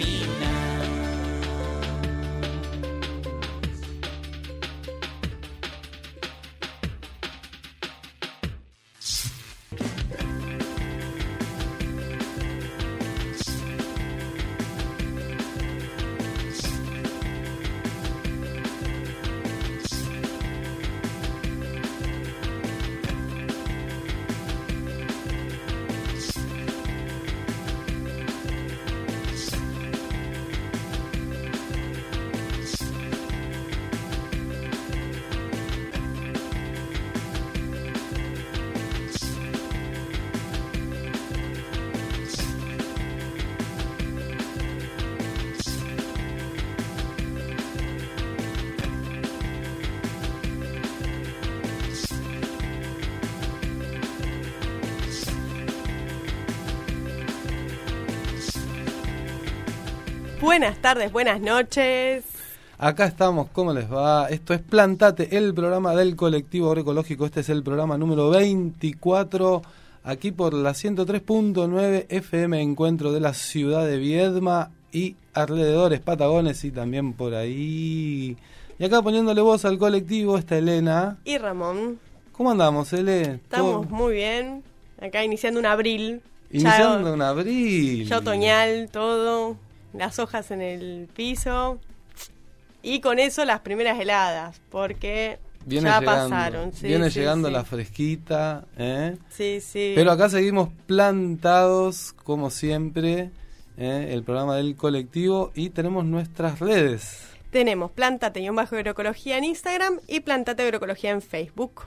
Camina. Buenas tardes, buenas noches. Acá estamos, ¿cómo les va? Esto es Plantate, el programa del colectivo agroecológico. Este es el programa número 24, aquí por la 103.9 FM Encuentro de la ciudad de Viedma y alrededores, Patagones y también por ahí. Y acá poniéndole voz al colectivo está Elena. Y Ramón. ¿Cómo andamos, Ele? Estamos ¿Todo? muy bien. Acá iniciando un abril. Iniciando Ya- un abril. Ya otoñal, todo. Las hojas en el piso. Y con eso las primeras heladas, porque Viene ya llegando, pasaron. Sí, viene sí, llegando sí. la fresquita, ¿eh? Sí, sí. Pero acá seguimos plantados, como siempre, ¿eh? el programa del colectivo y tenemos nuestras redes. Tenemos Plantate y bajo agroecología en Instagram y Plantate agroecología en Facebook.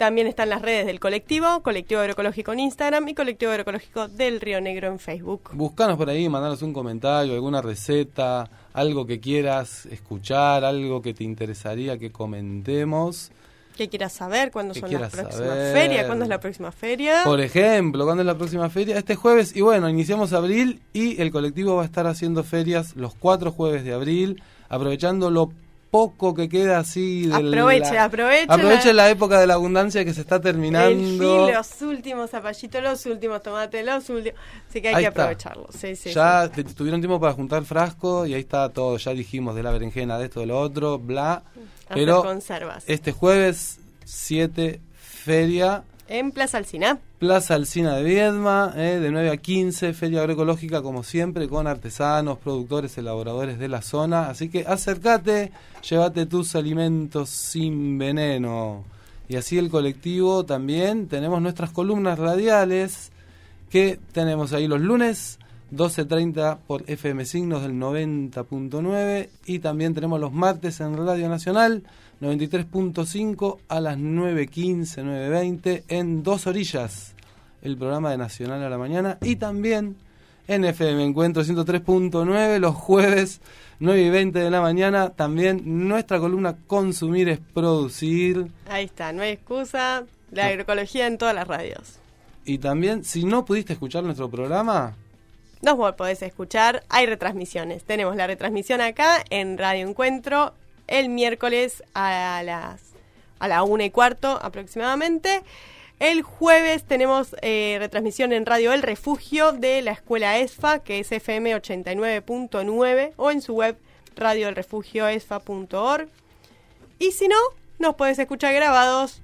También están las redes del colectivo, colectivo agroecológico en Instagram y colectivo agroecológico del Río Negro en Facebook. Buscanos por ahí, mandanos un comentario, alguna receta, algo que quieras escuchar, algo que te interesaría que comentemos. ¿Qué quieras saber? ¿Cuándo ¿Qué son las próximas saber? ferias? ¿Cuándo es la próxima feria? Por ejemplo, ¿cuándo es la próxima feria? Este jueves, y bueno, iniciamos abril y el colectivo va a estar haciendo ferias los cuatro jueves de abril, aprovechando lo poco que queda así de Aproveche, la, aproveche aproveche la- la época de la abundancia que se está El terminando. fin, los últimos zapallitos, los últimos tomates, los últimos... Así que hay Ahí que aprovecharlo. Sí, sí, ya sí. tuvieron tiempo para juntar frasco y ahí está todo, ya dijimos de la berenjena, de esto, de lo otro, bla. Hacer Pero conservas. este jueves 7, feria, En Plaza Alcina. Plaza Alcina de Viedma, eh, de 9 a 15, feria agroecológica como siempre, con artesanos, productores, elaboradores de la zona. Así que acércate, llévate tus alimentos sin veneno. Y así el colectivo también, tenemos nuestras columnas radiales que tenemos ahí los lunes 12.30 por FM Signos del 90.9 y también tenemos los martes en Radio Nacional 93.5 a las 9.15, 9.20 en Dos Orillas, el programa de Nacional a la mañana y también en FM Encuentro 103.9 los jueves 9 y 20 de la mañana. También nuestra columna Consumir es Producir. Ahí está, no hay excusa. La agroecología en todas las radios. Y también, si no pudiste escuchar nuestro programa, Nos podés escuchar, hay retransmisiones. Tenemos la retransmisión acá en Radio Encuentro el miércoles a las a la una y cuarto aproximadamente. El jueves tenemos eh, retransmisión en Radio El Refugio de la Escuela ESFA, que es FM 89.9, o en su web radioelrefugioesfa.org. Y si no, nos podés escuchar grabados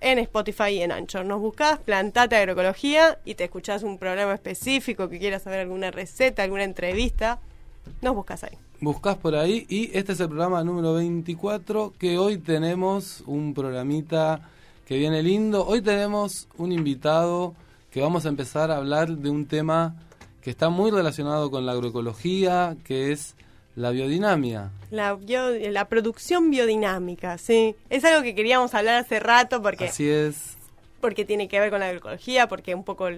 en Spotify y en Anchor. Nos buscás, plantate agroecología y te escuchás un programa específico que quieras saber alguna receta, alguna entrevista. Nos buscas ahí. Buscás por ahí. Y este es el programa número 24, que hoy tenemos un programita que viene lindo. Hoy tenemos un invitado que vamos a empezar a hablar de un tema que está muy relacionado con la agroecología, que es la biodinamia. La, bio- la producción biodinámica, sí. Es algo que queríamos hablar hace rato porque, Así es. porque tiene que ver con la agroecología, porque un poco,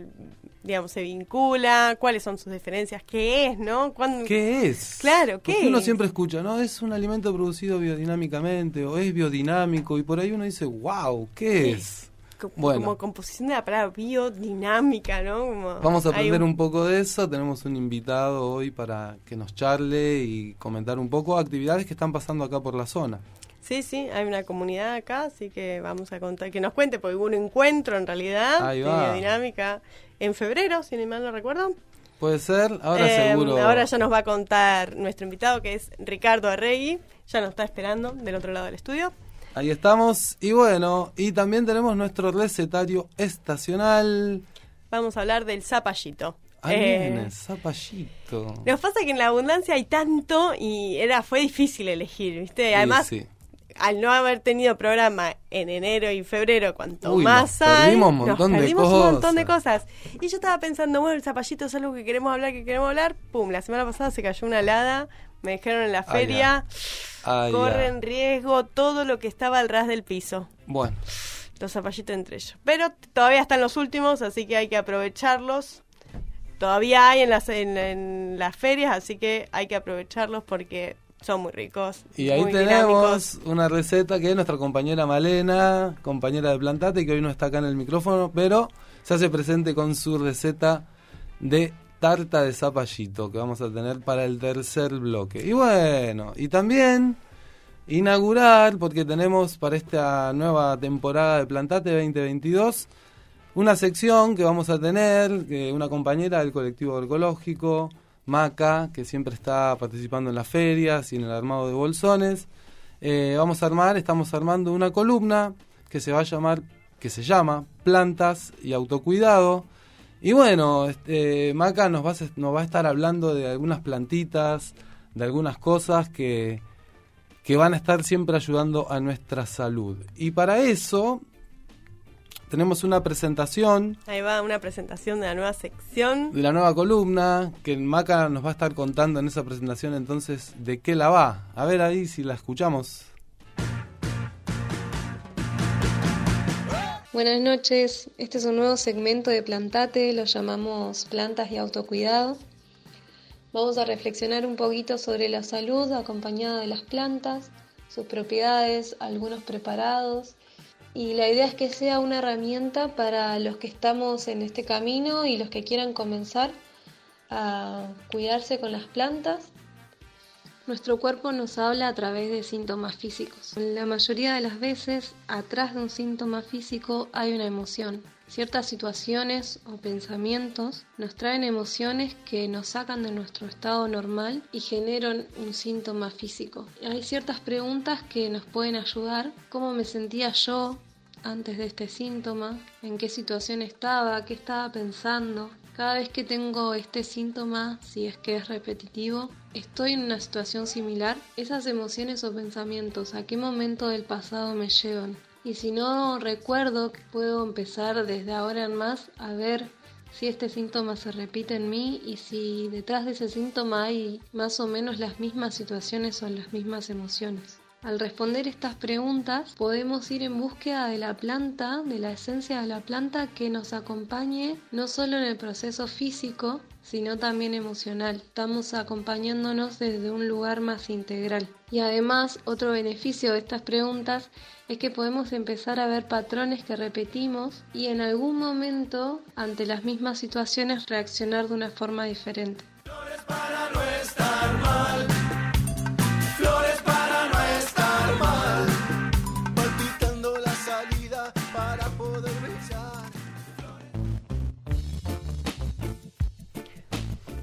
digamos, se vincula, cuáles son sus diferencias, qué es, ¿no? ¿Cuándo- ¿Qué es? Claro, ¿qué Porque uno es? siempre escucha, ¿no? Es un alimento producido biodinámicamente o es biodinámico y por ahí uno dice, wow, ¿qué es? Bueno. Como composición de la palabra biodinámica, ¿no? Como Vamos a aprender un poco de eso. Tenemos un invitado hoy para que nos charle y comentar un poco actividades que están pasando acá por la zona. Sí, sí, hay una comunidad acá, así que vamos a contar, que nos cuente, porque hubo un encuentro en realidad de biodinámica en febrero, si no mal no recuerdo. Puede ser, ahora Eh, seguro. Ahora ya nos va a contar nuestro invitado, que es Ricardo Arregui, ya nos está esperando del otro lado del estudio. Ahí estamos. Y bueno, y también tenemos nuestro recetario estacional. Vamos a hablar del zapallito. Ahí Eh, viene, zapallito. Nos pasa que en la abundancia hay tanto y era fue difícil elegir, ¿viste? Sí, Además, sí. Al no haber tenido programa en enero y febrero, cuanto Uy, más nos hay, perdimos un montón nos de perdimos un montón de cosas. cosas. Y yo estaba pensando, bueno, el zapallito es algo que queremos hablar, que queremos hablar. Pum, la semana pasada se cayó una helada, me dijeron en la feria, Ah, ya. corren riesgo todo lo que estaba al ras del piso. Bueno, Los zapallitos entre ellos. Pero todavía están los últimos, así que hay que aprovecharlos. Todavía hay en las, en, en las ferias, así que hay que aprovecharlos porque son muy ricos. y ahí muy tenemos dinámicos. una receta que es nuestra compañera Malena, compañera de Plantate, que hoy no está acá en el micrófono, pero se hace presente con su receta de tarta de zapallito que vamos a tener para el tercer bloque. Y bueno, y también inaugurar, porque tenemos para esta nueva temporada de Plantate 2022, una sección que vamos a tener, que una compañera del colectivo agroecológico, Maca, que siempre está participando en las ferias y en el armado de bolsones. Eh, vamos a armar, estamos armando una columna que se va a llamar, que se llama Plantas y Autocuidado. Y bueno, este, Maca nos va, a, nos va a estar hablando de algunas plantitas, de algunas cosas que, que van a estar siempre ayudando a nuestra salud. Y para eso tenemos una presentación Ahí va una presentación de la nueva sección. de la nueva columna que Maca nos va a estar contando en esa presentación entonces de qué la va. A ver ahí si la escuchamos. Buenas noches, este es un nuevo segmento de Plantate, lo llamamos Plantas y Autocuidado. Vamos a reflexionar un poquito sobre la salud acompañada de las plantas, sus propiedades, algunos preparados. Y la idea es que sea una herramienta para los que estamos en este camino y los que quieran comenzar a cuidarse con las plantas nuestro cuerpo nos habla a través de síntomas físicos. La mayoría de las veces, atrás de un síntoma físico hay una emoción. Ciertas situaciones o pensamientos nos traen emociones que nos sacan de nuestro estado normal y generan un síntoma físico. Hay ciertas preguntas que nos pueden ayudar. ¿Cómo me sentía yo antes de este síntoma? ¿En qué situación estaba? ¿Qué estaba pensando? Cada vez que tengo este síntoma, si es que es repetitivo, estoy en una situación similar. Esas emociones o pensamientos, ¿a qué momento del pasado me llevan? Y si no recuerdo, puedo empezar desde ahora en más a ver si este síntoma se repite en mí y si detrás de ese síntoma hay más o menos las mismas situaciones o las mismas emociones. Al responder estas preguntas podemos ir en búsqueda de la planta, de la esencia de la planta que nos acompañe no solo en el proceso físico, sino también emocional. Estamos acompañándonos desde un lugar más integral. Y además, otro beneficio de estas preguntas es que podemos empezar a ver patrones que repetimos y en algún momento, ante las mismas situaciones, reaccionar de una forma diferente.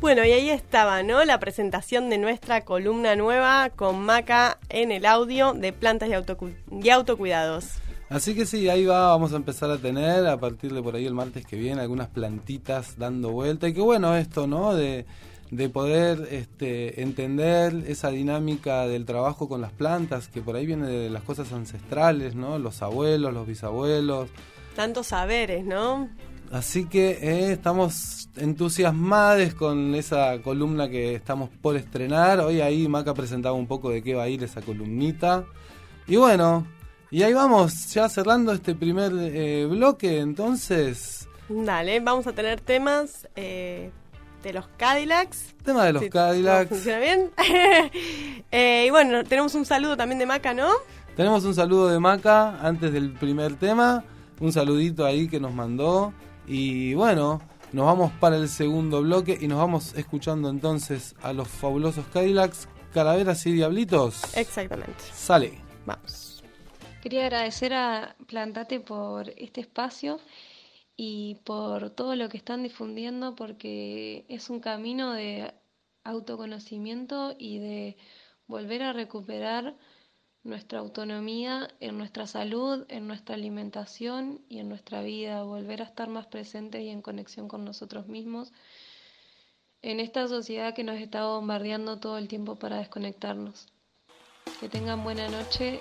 Bueno, y ahí estaba, ¿no? La presentación de nuestra columna nueva con Maca en el audio de plantas y, autocu- y autocuidados. Así que sí, ahí va, vamos a empezar a tener a partir de por ahí el martes que viene algunas plantitas dando vuelta. Y qué bueno esto, ¿no? De, de poder este, entender esa dinámica del trabajo con las plantas, que por ahí viene de las cosas ancestrales, ¿no? Los abuelos, los bisabuelos. Tantos saberes, ¿no? Así que eh, estamos entusiasmados con esa columna que estamos por estrenar. Hoy ahí Maca presentaba un poco de qué va a ir esa columnita. Y bueno, y ahí vamos, ya cerrando este primer eh, bloque, entonces... Dale, vamos a tener temas eh, de los Cadillacs. Tema de los Cadillacs. ¿Funciona bien? Y bueno, tenemos un saludo también de Maca, ¿no? Tenemos un saludo de Maca antes del primer tema. Un saludito ahí que nos mandó. Y bueno, nos vamos para el segundo bloque y nos vamos escuchando entonces a los fabulosos Cadillacs, Calaveras y Diablitos. Exactamente. Sale. Vamos. Quería agradecer a Plantate por este espacio y por todo lo que están difundiendo porque es un camino de autoconocimiento y de volver a recuperar nuestra autonomía en nuestra salud, en nuestra alimentación y en nuestra vida, volver a estar más presentes y en conexión con nosotros mismos en esta sociedad que nos está bombardeando todo el tiempo para desconectarnos. Que tengan buena noche.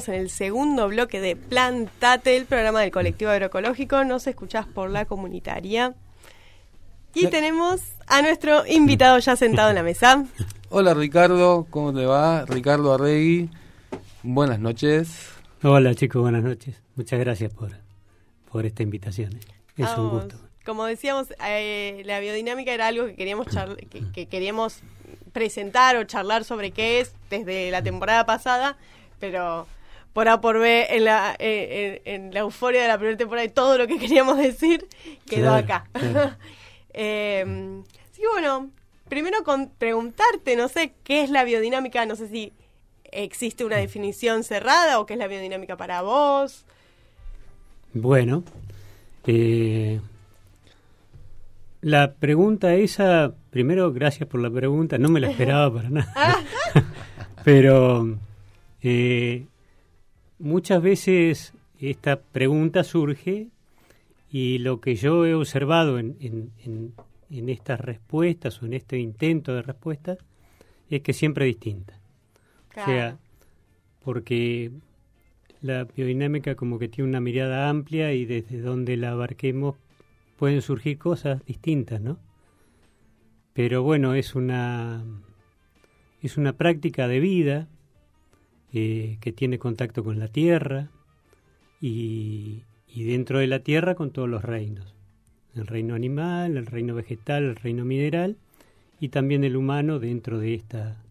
Estamos en el segundo bloque de Plantate, el programa del colectivo agroecológico. Nos escuchás por la comunitaria. Y tenemos a nuestro invitado ya sentado en la mesa. Hola Ricardo, ¿cómo te va? Ricardo Arregui, buenas noches. Hola chicos, buenas noches. Muchas gracias por, por esta invitación. eh. Es un gusto. Como decíamos, eh, la biodinámica era algo que queríamos que, que queríamos presentar o charlar sobre qué es desde la temporada pasada, pero por A por B, en la, eh, en, en la euforia de la primera temporada y todo lo que queríamos decir quedó Claro, acá. claro. eh, que bueno, primero con preguntarte, no sé, ¿qué es la biodinámica? No sé si existe una definición cerrada o qué es la biodinámica para vos. Bueno, eh, la pregunta esa, primero gracias por la pregunta, no me la esperaba para nada. Pero eh, muchas veces esta pregunta surge y lo que yo he observado en, en- en- en estas respuestas o en este intento de respuesta es que siempre es distinta. O sea, porque la biodinámica como que tiene una mirada amplia y desde donde la abarquemos pueden surgir cosas distintas, ¿no? Pero bueno, es una es una práctica de vida eh, que tiene contacto con la tierra y, y dentro de la tierra con todos los reinos. El reino animal, el reino vegetal, el reino mineral y también el humano dentro de esta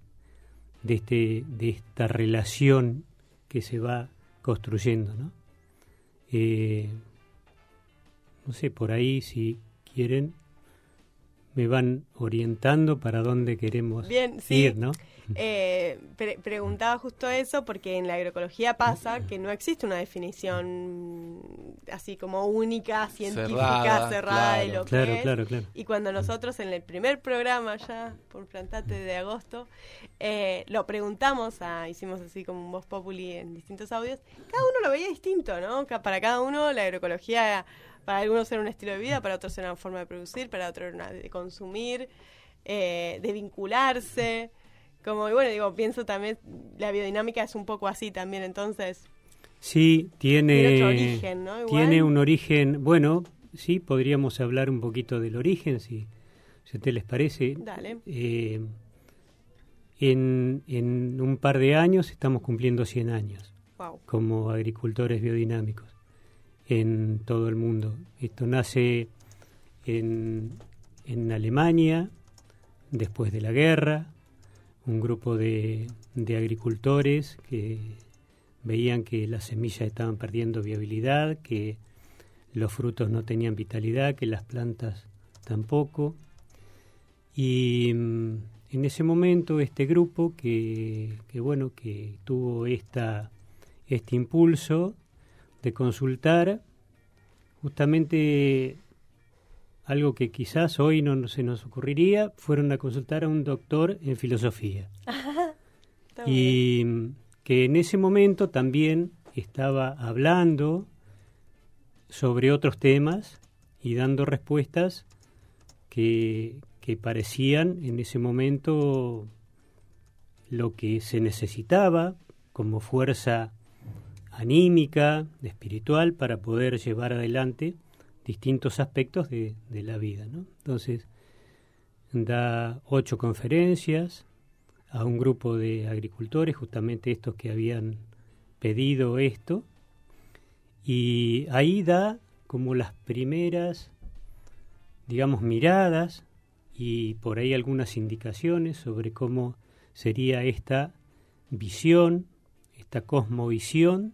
de este de esta relación que se va construyendo, ¿no? Eh, no sé, por ahí si quieren me van orientando para dónde queremos Bien, sí. ir, ¿no? Eh, pre- preguntaba justo eso porque en la agroecología pasa que no existe una definición así como única, científica, Cerrada, cerrada, de claro. lo que Claro, es. claro, claro. Y cuando nosotros en el primer programa ya, por Plantate de agosto, eh, lo preguntamos, a, hicimos así como un voz populi en distintos audios, cada uno lo veía distinto, ¿no? Para cada uno la agroecología, para algunos era un estilo de vida, para otros era una forma de producir, para otros era una de consumir, eh, de vincularse. Como, y bueno, digo, pienso también, la biodinámica es un poco así también, entonces, Sí, tiene, Tiene otro origen, ¿no? Tiene un origen, bueno, sí, podríamos hablar un poquito del origen, si, si a ustedes les parece. Dale. Eh, en, en un par de años estamos cumpliendo 100 años wow. como agricultores biodinámicos en todo el mundo. Esto nace en, en Alemania, después de la guerra, un grupo de, de agricultores que veían que las semillas estaban perdiendo viabilidad, que los frutos no tenían vitalidad, que las plantas tampoco. Y mm, en ese momento este grupo que, bueno, que tuvo esta, este impulso de consultar justamente algo que quizás hoy no se nos ocurriría, fueron a consultar a un doctor en filosofía. Bien. y que en ese momento también estaba hablando sobre otros temas y dando respuestas que, que parecían en ese momento lo que se necesitaba como fuerza anímica, espiritual, para poder llevar adelante distintos aspectos de, la vida. ¿no? Entonces, da ocho conferencias a un grupo de agricultores, justamente estos que habían pedido esto, y ahí da como las primeras, digamos, miradas y por ahí algunas indicaciones sobre cómo sería esta visión, esta cosmovisión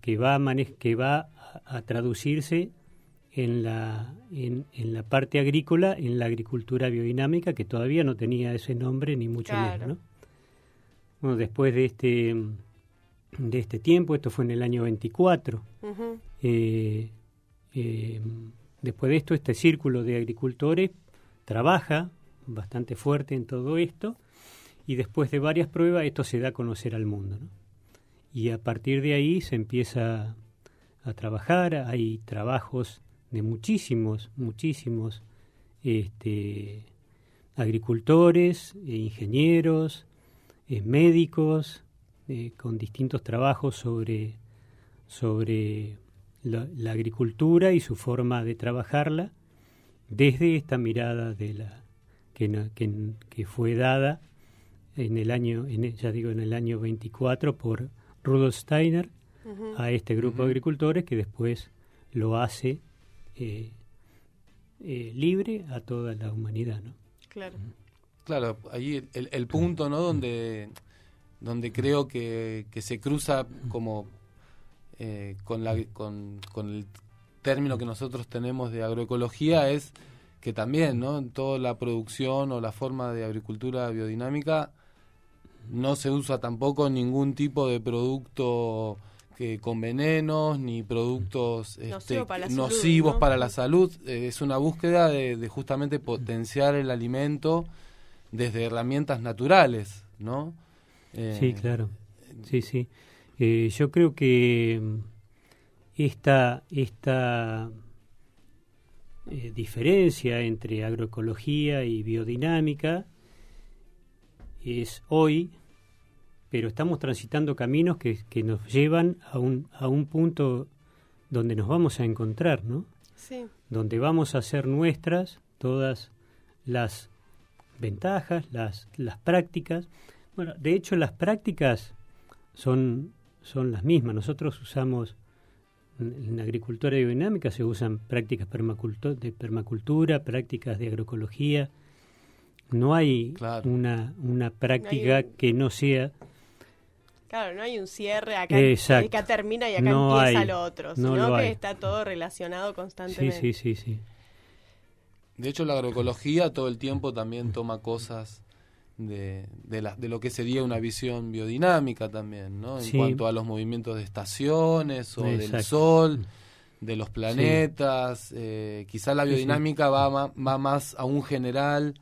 que va a, que va a, a traducirse en la, en, en la parte agrícola, en la agricultura biodinámica, que todavía no tenía ese nombre ni mucho Claro. menos. ¿no? Bueno, después de este, de este tiempo, esto fue en el año 24, Ujú. eh, eh, después de esto, este círculo de agricultores trabaja bastante fuerte en todo esto y después de varias pruebas esto se da a conocer al mundo. ¿no? Y a partir de ahí se empieza a trabajar, hay trabajos de muchísimos, muchísimos este, agricultores, eh, ingenieros, eh, médicos, eh, con distintos trabajos sobre, sobre la, la agricultura y su forma de trabajarla desde esta mirada de la que, no- que, que fue dada en el año en ya digo en el año 24 por Rudolf Steiner a este grupo de agricultores que después lo hace eh, eh, libre a toda la humanidad ¿no? Claro. Claro, ahí el, el punto, ¿no? Donde, donde creo que, que se cruza como eh, con, la, con, con el término que nosotros tenemos de agroecología es que también, ¿no? En toda la producción o la forma de agricultura biodinámica no se usa tampoco ningún tipo de producto que con venenos ni productos Nocivo este, para la salud, nocivos ¿no? para la salud. Eh, es una búsqueda de, de justamente potenciar el alimento desde herramientas naturales, ¿no? Eh, Sí, claro. Sí, sí. Eh, yo creo que mm, esta, esta eh, diferencia entre agroecología y biodinámica es hoy, pero estamos transitando caminos que, que nos llevan a un, a un punto donde nos vamos a encontrar, ¿no? Sí. donde vamos a hacer nuestras todas las ventajas, las, las prácticas. Bueno, de hecho las prácticas son, son las mismas. Nosotros usamos, en agricultura biodinámica se usan prácticas permaculto- de permacultura, prácticas de agroecología. No hay una, una práctica un- que no sea Claro, no hay un cierre acá, Exacto. acá termina y acá No empieza hay. lo otro, No sino lo que hay. está todo relacionado Sí, constantemente. sí, sí, sí. De hecho, la agroecología todo el tiempo también toma cosas de, de, la- de lo que sería una visión biodinámica también, ¿no? En Sí. cuanto a los movimientos de estaciones o del sol, de los planetas. eh, quizá la Sí, sí. biodinámica va, va más a un general,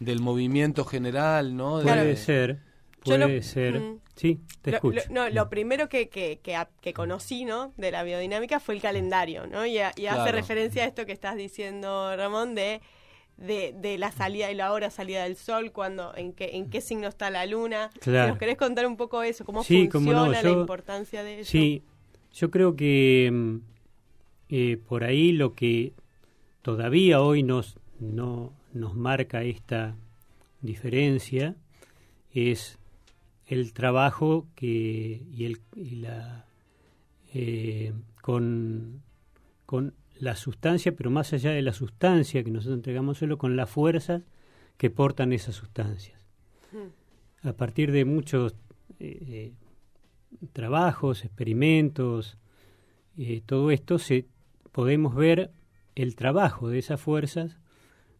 del movimiento general, ¿no? De- Puede ser, Yo lo- puede ser. Mm. Sí, te Lo, escucho. lo- no, lo primero que, que, que, a- que conocí ¿no? de la biodinámica fue el calendario, ¿no? Y, a- y hace referencia a esto que estás diciendo, Ramón, de, de, de la salida y la hora salida del sol, cuando, en qué, en qué signo está la luna. Claro. ¿Nos querés contar un poco eso? ¿Cómo Sí, cómo funciona la importancia de eso? Sí, yo creo que mm, eh, por ahí lo que todavía hoy nos, no, nos marca esta diferencia es el trabajo que y, el, y la eh, con, con la sustancia, pero más allá de la sustancia que nosotros entregamos solo con las fuerzas que portan esas sustancias. A partir de muchos eh, eh, trabajos, experimentos, eh, todo esto, se, podemos ver el trabajo de esas fuerzas,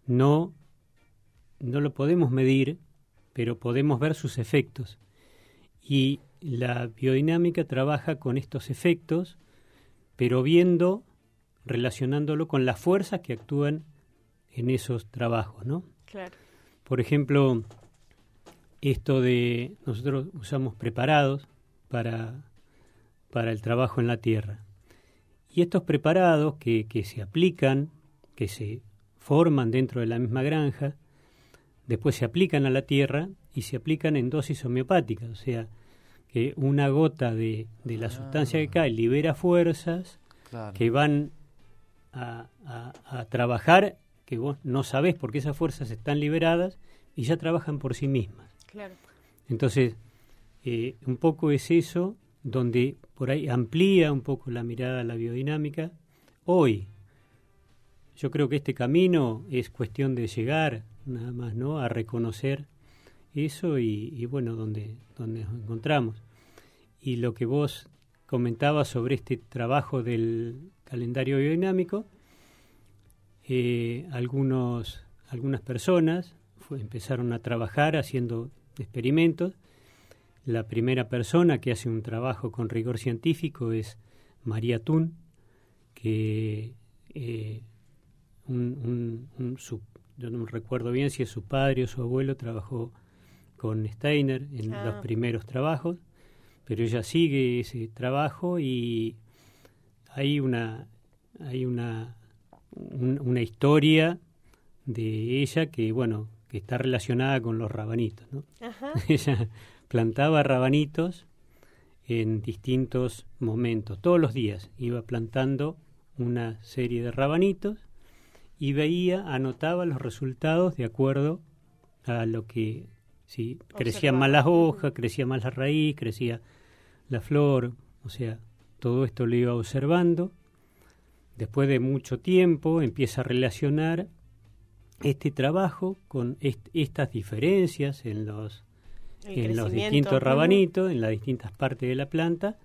no, no lo podemos medir, pero podemos ver sus efectos. Y la biodinámica trabaja con estos efectos, pero viendo, relacionándolo con las fuerzas que actúan en esos trabajos, ¿no? Claro. Por ejemplo, esto de nosotros usamos preparados para, para el trabajo en la tierra. Y estos preparados que, que se aplican, que se forman dentro de la misma granja, después se aplican a la tierra y se aplican en dosis homeopáticas, o sea, que una gota de, de la sustancia que cae libera fuerzas Claro. que van a, a- a trabajar, que vos no sabés por qué esas fuerzas están liberadas y ya trabajan por sí mismas. Claro. Entonces, eh, un poco es eso, donde por ahí amplía un poco la mirada a la biodinámica. Hoy, yo creo que este camino es cuestión de llegar nada más, ¿no? A reconocer eso y, bueno, donde, nos encontramos. Y lo que vos comentabas sobre este trabajo del calendario biodinámico, eh, algunos, algunas personas empezaron a trabajar haciendo experimentos. La primera persona que hace un trabajo con rigor científico es María Thun, que eh, un, un- yo no recuerdo bien si es su padre o su abuelo, trabajó con Steiner en Ah. los primeros trabajos, pero ella sigue ese trabajo y hay una hay una un- una historia de ella que bueno que está relacionada con los rabanitos, ¿no? Ajá. ella plantaba rabanitos en distintos momentos, todos los días iba plantando una serie de rabanitos y veía, anotaba los resultados de acuerdo a lo que si crecían más las hojas, crecía más la raíz, crecía la flor, o sea, todo esto lo iba observando. Después de mucho tiempo empieza a relacionar este trabajo con est- estas diferencias en los en los distintos rabanitos, en las distintas partes de la planta,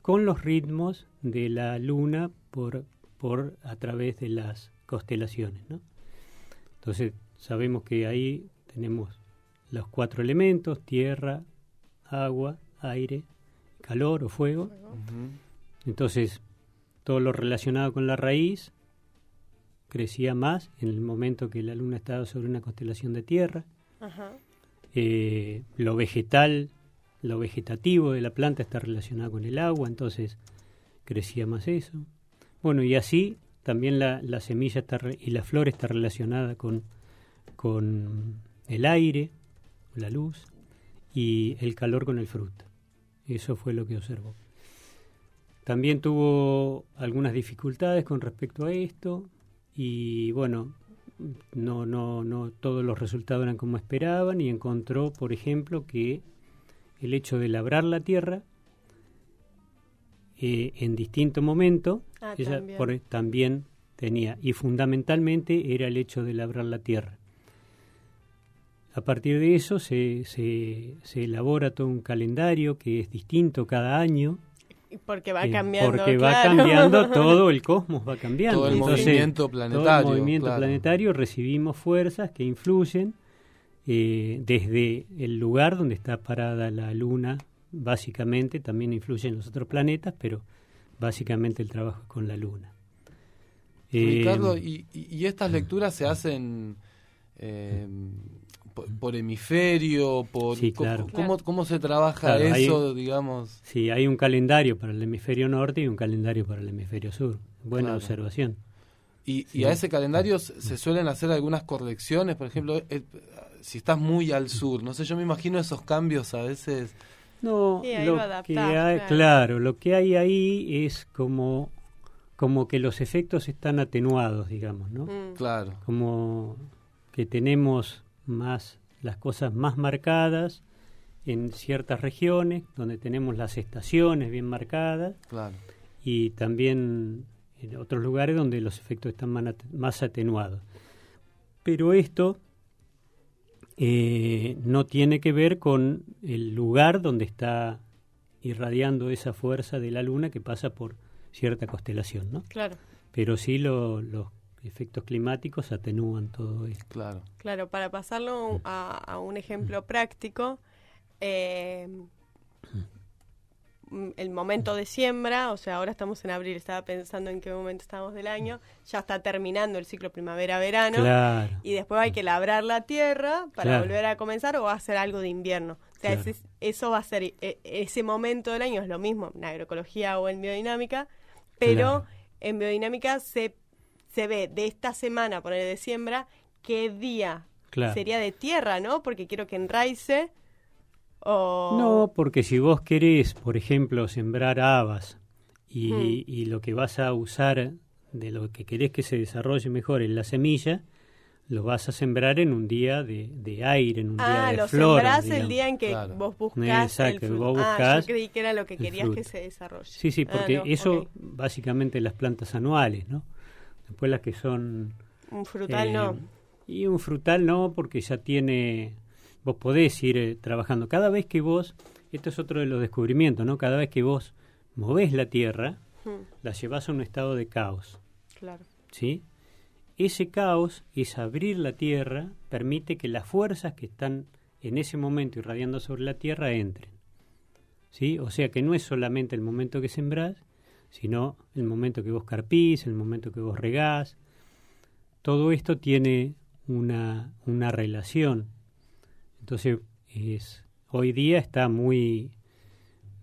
con los ritmos de la luna por, por a través de las constelaciones. ¿no? Entonces sabemos que ahí tenemos los cuatro elementos, tierra, agua, aire, calor o fuego. Entonces, todo lo relacionado con la raíz crecía más en el momento que la luna estaba sobre una constelación de tierra Ajá. eh, lo vegetal, lo vegetativo de la planta está relacionado con el agua, entonces crecía más eso. Bueno, y así también la, la semilla está re- y la flor está relacionada con, con el aire, la luz, y el calor con el fruto. Eso fue lo que observó. También tuvo algunas dificultades con respecto a esto y bueno, no, no, no todos los resultados eran como esperaban y encontró, por ejemplo, que el hecho de labrar la tierra eh, en distinto momento, Ah, ella también. por- también tenía, y fundamentalmente era el hecho de labrar la tierra. A partir de eso se, se, se elabora todo un calendario que es distinto cada año. Porque va eh, cambiando. Porque va claro. cambiando todo, el cosmos va cambiando. Todo el Entonces, movimiento Todo planetario, el movimiento claro. planetario recibimos fuerzas que influyen eh, desde el lugar donde está parada la Luna, básicamente, también influyen los otros planetas, pero básicamente el trabajo es con la Luna. Eh, Ricardo, y, y- y estas lecturas se hacen eh, por, por hemisferio? Por, Sí, claro. ¿cómo, cómo se trabaja Claro, hay- eso, digamos? Sí, hay un calendario para el hemisferio norte y un calendario para el hemisferio sur. Buena Claro. observación. Y, Sí. y a ese calendario se se suelen hacer algunas correcciones, por ejemplo, eh, si estás muy al sur, no sé, yo me imagino esos cambios a veces. No, Sí, lo que hay, claro. claro, lo que hay ahí es como, como que los efectos están atenuados, digamos, ¿no? Mm. Claro. Como que tenemos más las cosas más marcadas en ciertas regiones, donde tenemos las estaciones bien marcadas, Claro. y también en otros lugares donde los efectos están más atenuados. Pero esto eh, no tiene que ver con el lugar donde está irradiando esa fuerza de la luna que pasa por cierta constelación, ¿no? Claro, Pero sí lo- los efectos climáticos atenúan todo esto. Claro. claro. Para pasarlo a, a un ejemplo práctico, eh, mm, el momento de siembra, o sea, ahora estamos en abril, estaba pensando en qué momento estamos del año, ya está terminando el ciclo primavera-verano. Claro. Y después hay que labrar la tierra para Claro. volver a comenzar o hacer algo de invierno. O sea, Claro. ese- eso va a ser, e- ese momento del año es lo mismo en agroecología o en biodinámica, pero en biodinámica se, se ve de esta semana, por el de siembra, qué día sería de tierra, ¿no? Porque quiero que enraice o... No, porque si vos querés, por ejemplo, sembrar habas y, Mm. y lo que vas a usar de lo que querés que se desarrolle mejor en la semilla, lo vas a sembrar en un día de, de aire, en un día Ah, de lo flora. sembrás el día en que Claro. vos buscás Exacto, el Ah, yo creí que era lo que querías que se desarrolle. Sí, sí, Ah, porque no, eso básicamente las plantas anuales, ¿no? Después las que son... Un frutal eh, no. Y un frutal no, porque ya tiene... Vos podés ir eh, trabajando. Cada vez que vos... Esto es otro de los descubrimientos, ¿no? Cada vez que vos movés la tierra, Hmm, la llevas a un estado de caos, claro. ¿sí? ese caos, es abrir la tierra, permite que las fuerzas que están en ese momento irradiando sobre la tierra entren. ¿Sí? O sea que no es solamente el momento que sembrás, sino el momento que vos carpís, el momento que vos regás. Todo esto tiene una, una relación. Entonces, es, hoy día está muy,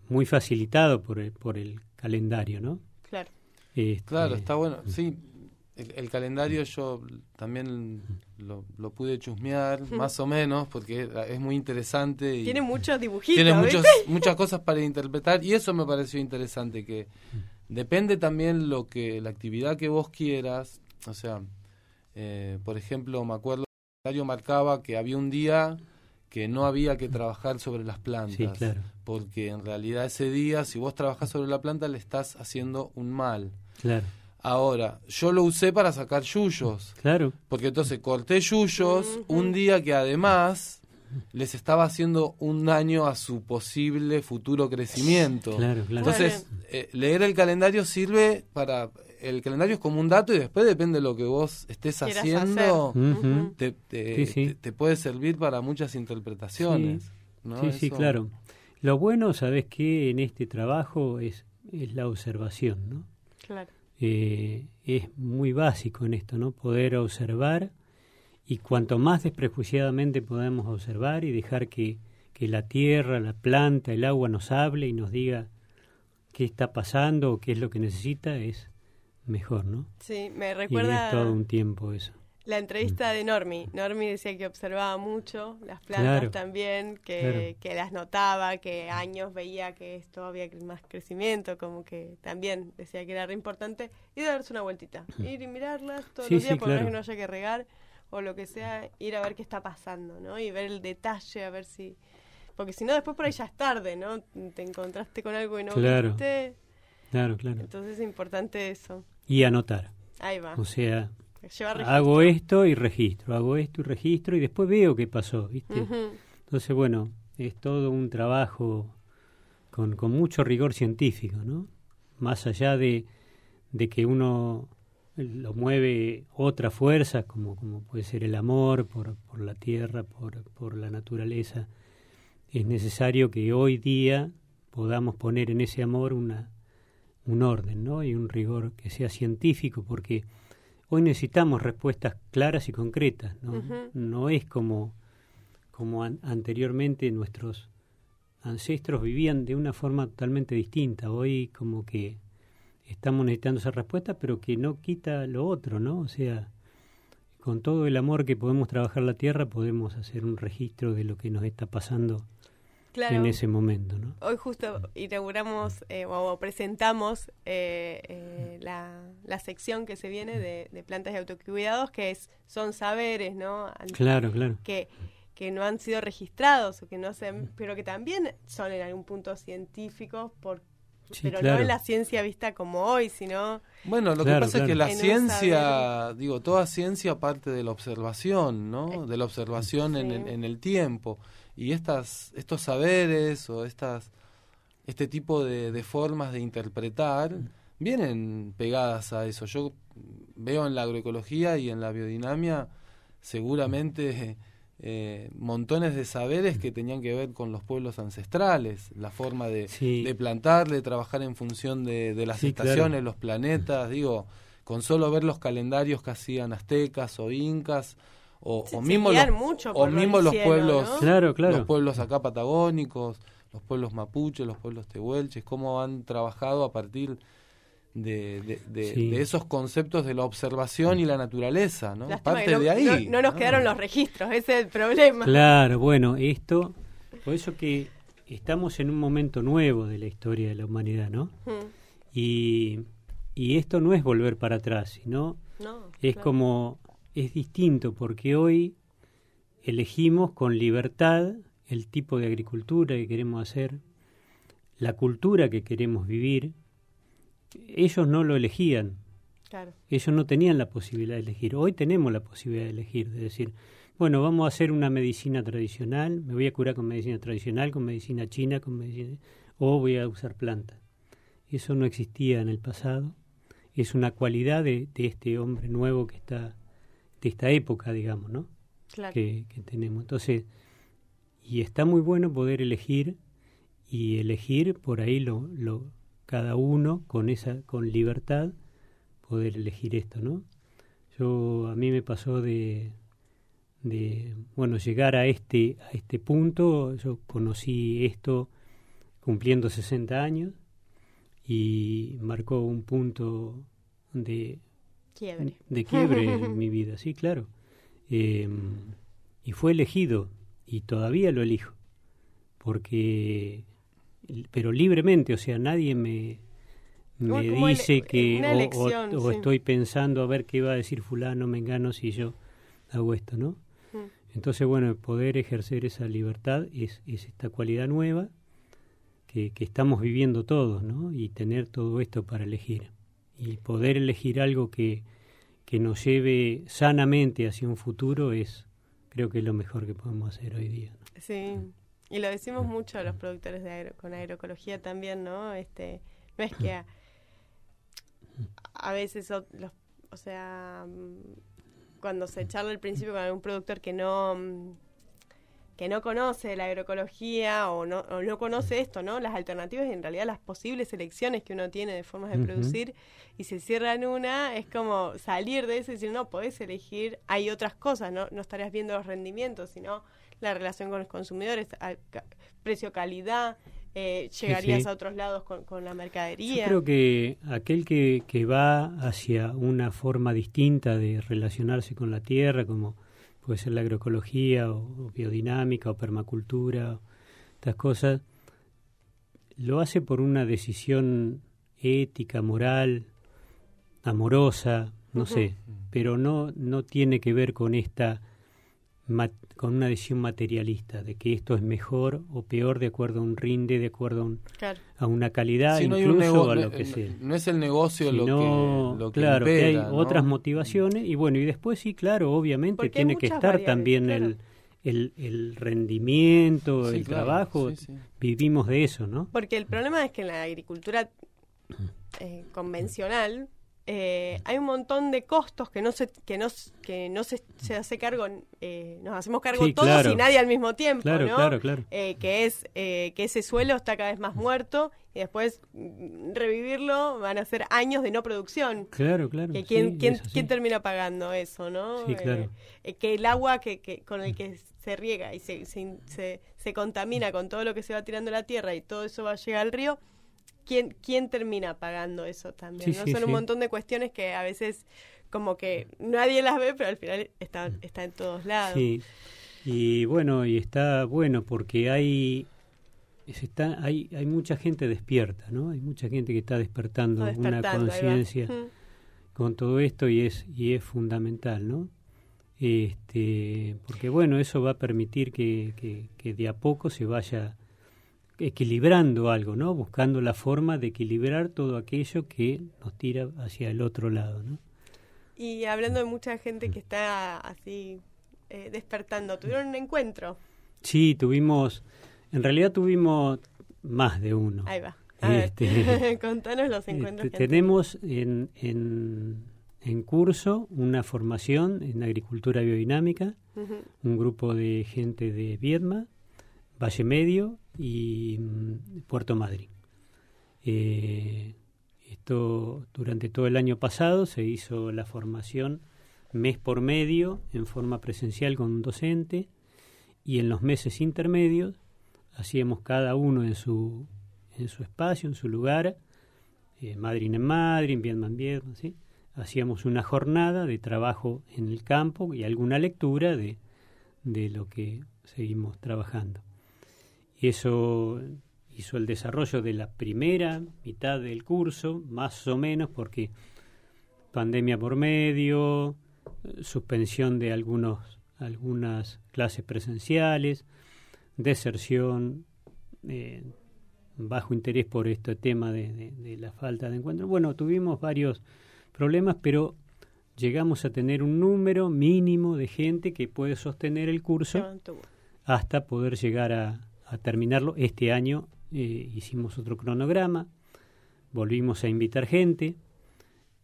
muy facilitado por el, por el calendario, ¿no? Claro. Este, Claro, está bueno. Sí, el, el calendario yo también lo, lo pude chusmear, más o menos, porque es muy interesante. Y Tiene muchos dibujitos, Tiene muchos, ¿viste? muchas cosas para interpretar y eso me pareció interesante, que depende también lo que la actividad que vos quieras. O sea, eh, por ejemplo, me acuerdo que el calendario marcaba que había un día que no había que trabajar sobre las plantas. Sí, claro. Porque en realidad ese día, si vos trabajás sobre la planta, le estás haciendo un mal. Claro. Ahora, yo lo usé para sacar yuyos. Claro. Porque entonces corté yuyos un día que además les estaba haciendo un daño a su posible futuro crecimiento. Claro, claro. Entonces, eh, leer el calendario sirve para... El calendario es como un dato y después depende de lo que vos estés Quieras haciendo, te, te- Sí, sí. te- te puede servir para muchas interpretaciones. ¿no? Sí, sí, claro. Lo bueno, ¿sabes qué? En este trabajo es, es la observación, ¿no? Claro. Eh, es muy básico en esto, ¿no? Poder observar y cuanto más desprejuiciadamente podamos observar y dejar que, que la tierra, la planta, el agua nos hable y nos diga qué está pasando o qué es lo que necesita, es mejor, ¿no? Sí, me Y recuerda es todo un tiempo eso. la entrevista de Normi. Normi decía que observaba mucho las plantas Claro. también, que, Claro. que las notaba, que años veía que esto había más crecimiento, como que también decía que era re importante, y darse una vueltita, ir y mirarlas todos Sí, los días, sí, por claro. que no haya que regar o lo que sea, ir a ver qué está pasando, ¿no? Y ver el detalle, a ver si... Porque si no, después por ahí ya es tarde, ¿no? Te encontraste con algo y no Claro. viste. Claro, claro. Entonces es importante eso. Y anotar. Ahí va. O sea, hago esto y registro, hago esto y registro y después veo qué pasó, ¿viste? Entonces, bueno, es todo un trabajo con, con mucho rigor científico, ¿no? Más allá de, de que uno lo mueve otra fuerza, como, como puede ser el amor por, por la tierra, por, por la naturaleza, es necesario que hoy día podamos poner en ese amor una, un orden, ¿no? Y un rigor que sea científico, porque hoy necesitamos respuestas claras y concretas, ¿no? No es como, como an- anteriormente nuestros ancestros vivían de una forma totalmente distinta. Hoy como que estamos necesitando esa respuesta, pero que no quita lo otro, ¿no? O sea, con todo el amor que podemos trabajar la tierra, podemos hacer un registro de lo que nos está pasando Claro. en ese momento, ¿no? Hoy justo inauguramos eh, o, presentamos eh, eh, la, la sección que se viene de, de plantas de autocuidados, que es son saberes, ¿no? Claro, claro. Que, que no han sido registrados o que no se, pero que también son en algún punto científicos, por, Sí, pero no en la ciencia vista como hoy, sino Bueno, lo Claro, que pasa es que la En ciencia, digo, toda ciencia parte de la observación, ¿no? De la observación en, Sí. el, en el tiempo. Y estas, estos saberes o estas, este tipo de, de formas de interpretar vienen pegadas a eso. Yo veo en la agroecología y en la biodinamia seguramente eh, montones de saberes que tenían que ver con los pueblos ancestrales, la forma de, Sí. de plantar, de trabajar en función de, de las Sí, claro. estaciones, los planetas, digo, con solo ver los calendarios que hacían aztecas o incas, o, o mismo, los, mucho o por lo mismo del los cielo, pueblos, ¿no? Claro, claro. los pueblos acá patagónicos, los pueblos mapuches, los pueblos tehuelches, cómo han trabajado a partir de, de, de- Sí. de esos conceptos de la observación y la naturaleza, ¿no? lástima Parte no, de ahí. no- no nos quedaron los registros, ese es el problema. Claro, bueno, esto, por eso que estamos en un momento nuevo de la historia de la humanidad, ¿no? Mm, Y, y esto no es volver para atrás, sino no, es claro. como, es distinto, porque hoy elegimos con libertad el tipo de agricultura que queremos hacer, la cultura que queremos vivir. Ellos no lo elegían, Claro. ellos no tenían la posibilidad de elegir. Hoy tenemos la posibilidad de elegir, de decir, bueno, vamos a hacer una medicina tradicional, me voy a curar con medicina tradicional, con medicina china, con medicina o voy a usar plantas. Eso no existía en el pasado. Es una cualidad de, de este hombre nuevo que está de esta época, digamos, ¿no? Claro. Que, que tenemos. Entonces, y está muy bueno poder elegir y elegir por ahí lo, lo cada uno con esa con libertad poder elegir esto, ¿no? Yo a mí me pasó de de bueno llegar a este a este punto yo conocí esto cumpliendo 60 años y marcó un punto de Quiebre. de quiebre en mi vida sí claro Eh, y fue elegido y todavía lo elijo porque pero libremente o sea nadie me me dice que o- estoy pensando a ver qué va a decir fulano mengano si yo hago esto no Mm. entonces bueno poder ejercer esa libertad es, es esta cualidad nueva que, que estamos viviendo todos no y tener todo esto para elegir. Y poder elegir algo que que nos lleve sanamente hacia un futuro es creo que es lo mejor que podemos hacer hoy día ¿no? Sí, y lo decimos mucho los productores de agro- con agroecología también, ¿no? Este, no es que a, a veces, o, los, o sea, mm, cuando se charla al principio con algún productor que no mm, que no conoce la agroecología o no, o no conoce esto, ¿no? Las alternativas y en realidad las posibles elecciones que uno tiene de formas de producir y se cierra en una, es como salir de eso y decir, no, podés elegir, hay otras cosas, ¿no? No estarías viendo los rendimientos, sino la relación con los consumidores, al- ca- precio-calidad, eh, llegarías sí. a otros lados con, con la Yo mercadería. creo que aquel que, que va hacia una forma distinta de relacionarse con la tierra, como puede ser la agroecología o, o biodinámica o permacultura, o estas cosas, lo hace por una decisión ética, moral, amorosa, no sé, pero no, no tiene que ver con esta con una decisión materialista de que esto es mejor o peor de acuerdo a un rinde, de acuerdo a, un- Claro. a una calidad, Si no hay un incluso nego- a lo que no- sea. no es el negocio lo Sino, que- lo que claro, que hay otras motivaciones y bueno, y después sí, claro, obviamente Porque tiene que estar también claro. el, el, el rendimiento, Sí, el claro, trabajo, sí, sí. vivimos de eso, ¿no? Porque el problema es que en la agricultura eh, convencional eh, hay un montón de costos que no se que no que no se, se hace cargo eh, nos hacemos cargo Sí, todos claro. y nadie al mismo tiempo Claro, ¿no? claro, claro. Eh, que es eh, que ese suelo está cada vez más muerto y después mm, revivirlo van a ser años de no producción Claro, claro. que quién, sí, quién, quién termina pagando eso, ¿no? Sí, claro. Eh, que el agua que, que con el que se riega y se, se, se, se contamina con todo lo que se va tirando a la tierra y todo eso va a llegar al río, ¿quién, quién termina pagando eso también? Sí, ¿no? sí, Son un sí. montón de cuestiones que a veces como que nadie las ve, pero al final está, está en todos lados. Sí, y bueno, y está bueno porque hay está, hay, hay mucha gente despierta, ¿no? Hay mucha gente que está despertando una despertando, conciencia Mm. con todo esto y es y es fundamental, ¿no? Este, porque bueno, eso va a permitir que, que, que de a poco se vaya equilibrando algo, ¿no? Buscando la forma de equilibrar todo aquello que nos tira hacia el otro lado, ¿no? Y hablando de mucha gente que está así eh, despertando, ¿tuvieron un encuentro? Sí, tuvimos, en realidad tuvimos más de uno. Ahí va. A ver, Este, contanos los encuentros este, que han tenemos en, en, en curso una formación en agricultura biodinámica, un grupo de gente de Viedma, Valle Medio y mm, Puerto Madryn. Eh, esto durante todo el año pasado se hizo la formación mes por medio en forma presencial con un docente y en los meses intermedios hacíamos cada uno en su en su espacio, en su lugar, eh, Madryn en Madryn, Viedma en Viedma, ¿sí? hacíamos una jornada de trabajo en el campo y alguna lectura de, de lo que seguimos trabajando. Y eso hizo el desarrollo de la primera mitad del curso, más o menos, porque pandemia por medio, suspensión de algunos, algunas clases presenciales, deserción, eh, bajo interés por este tema de, de- de la falta de encuentro. Bueno, tuvimos varios problemas, pero llegamos a tener un número mínimo de gente que puede sostener el curso hasta poder llegar a, a terminarlo. Este año eh, hicimos otro cronograma, volvimos a invitar gente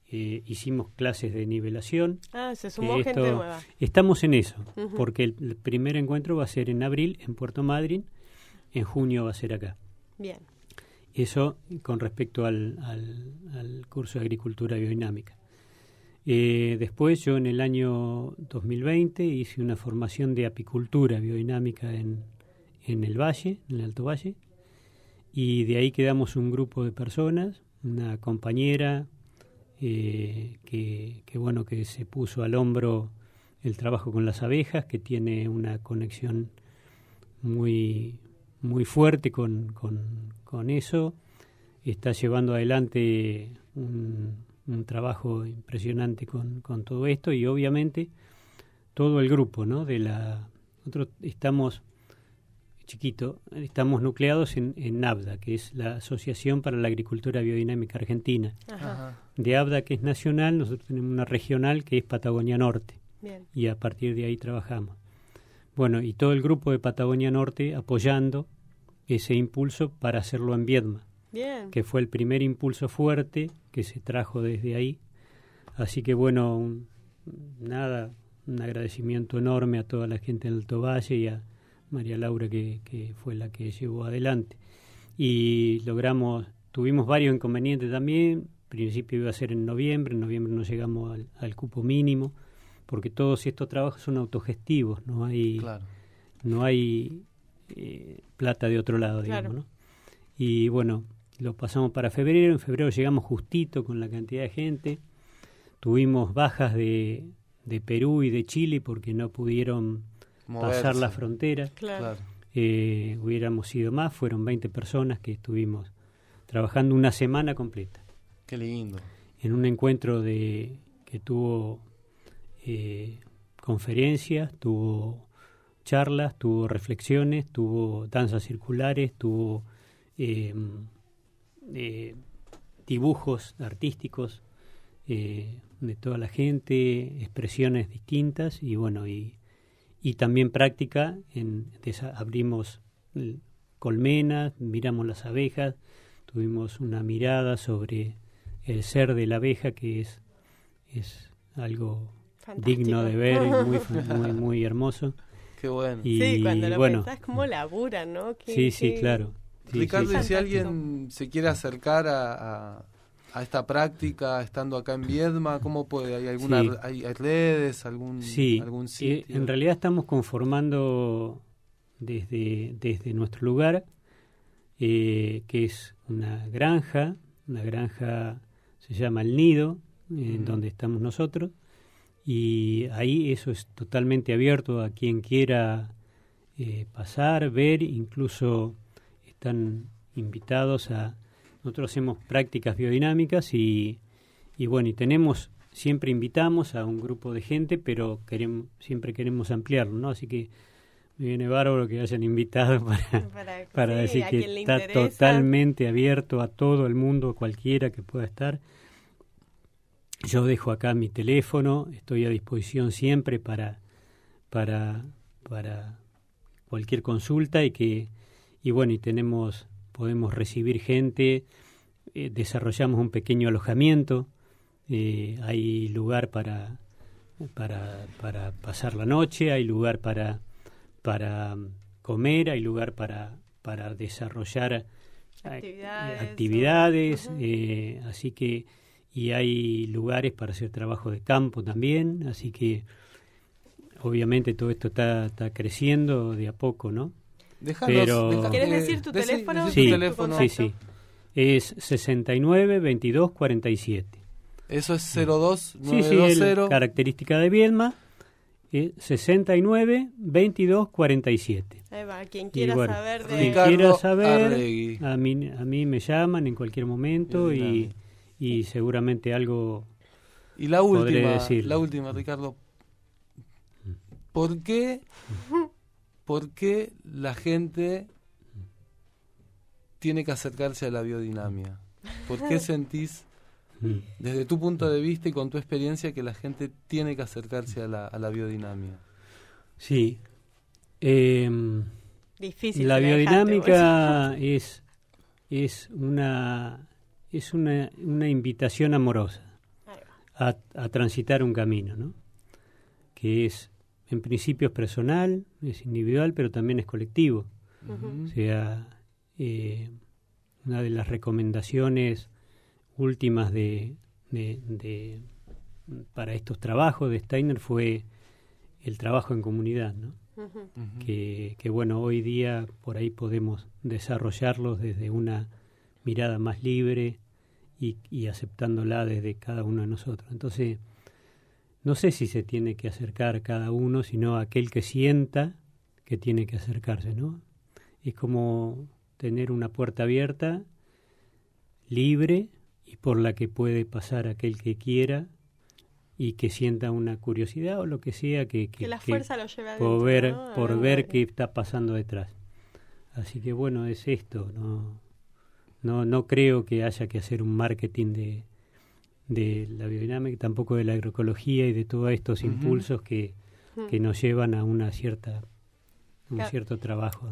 eh, hicimos clases de nivelación. Ah, se sumó gente esto- nueva. Estamos en eso, porque el, el primer encuentro va a ser en abril en Puerto Madryn, en junio va a ser acá. Bien. Eso con respecto al, al- al curso de agricultura biodinámica. Eh, después yo en el año 2020 hice una formación de apicultura biodinámica en, en el Valle, en el Alto Valle, y de ahí quedamos un grupo de personas, una compañera eh, que, que, bueno que se puso al hombro el trabajo con las abejas, que tiene una conexión muy muy fuerte con, con, con eso, está llevando adelante un, trabajo impresionante con, con todo esto y obviamente todo el grupo, ¿no? De la nosotros estamos chiquito, estamos nucleados en, en ABDA, que es la Asociación para la Agricultura Biodinámica Argentina. Ajá. De ABDA, que es nacional, nosotros tenemos una regional que es Patagonia Norte. Bien. Y a partir de ahí trabajamos. Bueno, y todo el grupo de Patagonia Norte apoyando ese impulso para hacerlo en Viedma, Bien. que fue el primer impulso fuerte que se trajo desde ahí. Así que bueno, un- nada, un agradecimiento enorme a toda la gente del Alto Valle y a María Laura que, que fue la que llevó adelante. Y logramos, tuvimos varios inconvenientes también, en principio iba a ser en noviembre, en noviembre no llegamos al, al cupo mínimo, porque todos estos trabajos son autogestivos, no hay, Claro. no hay eh, plata de otro lado, digamos, Claro. ¿no? Y bueno, lo pasamos para febrero, en febrero llegamos justito con la cantidad de gente, tuvimos bajas de, de Perú y de Chile porque no pudieron Moverse. pasar la frontera. Claro. Claro. Eh, hubiéramos sido más, fueron 20 personas que estuvimos trabajando una semana completa Qué lindo. en un encuentro de que tuvo eh, conferencias, tuvo charlas, tuvo reflexiones, tuvo danzas circulares, tuvo eh, eh, dibujos artísticos eh, de toda la gente, expresiones distintas y bueno y, y también práctica. En, desa- abrimos colmenas, miramos las abejas, tuvimos una mirada sobre el ser de la abeja que es es algo Fantástico. digno de ver y muy muy muy hermoso Qué bueno. y sí, cuando lo bueno pensás, cómo laburan, ¿no? Qué- sí sí claro Sí, Ricardo, sí, y si alguien se quiere acercar a, a, a esta práctica estando acá en Viedma, ¿cómo puede? ¿Hay alguna Sí. hay, hay redes, algún Sí, algún eh, sitio? en realidad estamos conformando desde, desde nuestro lugar, eh, que es una granja, una granja se llama El Nido, en Ujú. donde estamos nosotros, y ahí eso es totalmente abierto a quien quiera eh, pasar, ver, incluso están invitados a... Nosotros hacemos prácticas biodinámicas y, y bueno, y tenemos, siempre invitamos a un grupo de gente, pero queremos, siempre queremos ampliarlo, ¿no? Así que me viene bárbaro que hayan invitado para, Para, para sí, decir que está interesa. totalmente abierto a todo el mundo, cualquiera que pueda estar. Yo dejo acá mi teléfono, estoy a disposición siempre para, para, para cualquier consulta y que y bueno y tenemos podemos recibir gente, eh, desarrollamos un pequeño alojamiento, eh, hay lugar para, para para pasar la noche, hay lugar para para mm, comer, hay lugar para para desarrollar eh, Actividades, actividades, eh, así que y hay lugares para hacer trabajo de campo también, así que obviamente todo esto está, está creciendo de a poco, ¿no? Pero ¿Quieres eh, decir tu decí- teléfono? decí Sí, tu teléfono. sí, sí. Es 69 22 47. Eso es 02 Sí, sí, el característica de Viedma es 69 22 47. Ahí va, quien quiera bueno, saber de... quien Ricardo quiera saber, Arregui. a mí, a mí me llaman en cualquier momento y, y seguramente algo Y la podré última, decirlo. la última, Ricardo. ¿Por qué, ¿Por qué la gente tiene que acercarse a la biodinamia? ¿Por qué sentís, desde tu punto de vista y con tu experiencia, que la gente tiene que acercarse a la, a la biodinamia? Sí. Em, Difícil. la biodinámica es, es una es una, una invitación amorosa. A, a transitar un camino, ¿no? que es, en principio es personal, es individual, pero también es colectivo. O sea, eh, una de las recomendaciones últimas de, de- de- para estos trabajos de Steiner fue el trabajo en comunidad, ¿no? Que, que, bueno, hoy día por ahí podemos desarrollarlos desde una mirada más libre y, y aceptándola desde cada uno de nosotros. Entonces, no sé si se tiene que acercar cada uno, sino aquel que sienta que tiene que acercarse, ¿no? Es como tener una puerta abierta, libre, y por la que puede pasar aquel que quiera y que sienta una curiosidad o lo que sea que, Que la fuerza lo lleve adentro, por ver ¿no? por Ah, ver bueno. qué está pasando detrás así que bueno es esto no no no creo que haya que hacer un marketing de de la biodinámica tampoco de la agroecología y de todos estos impulsos que, Mm. que nos llevan a una cierta un Claro. cierto trabajo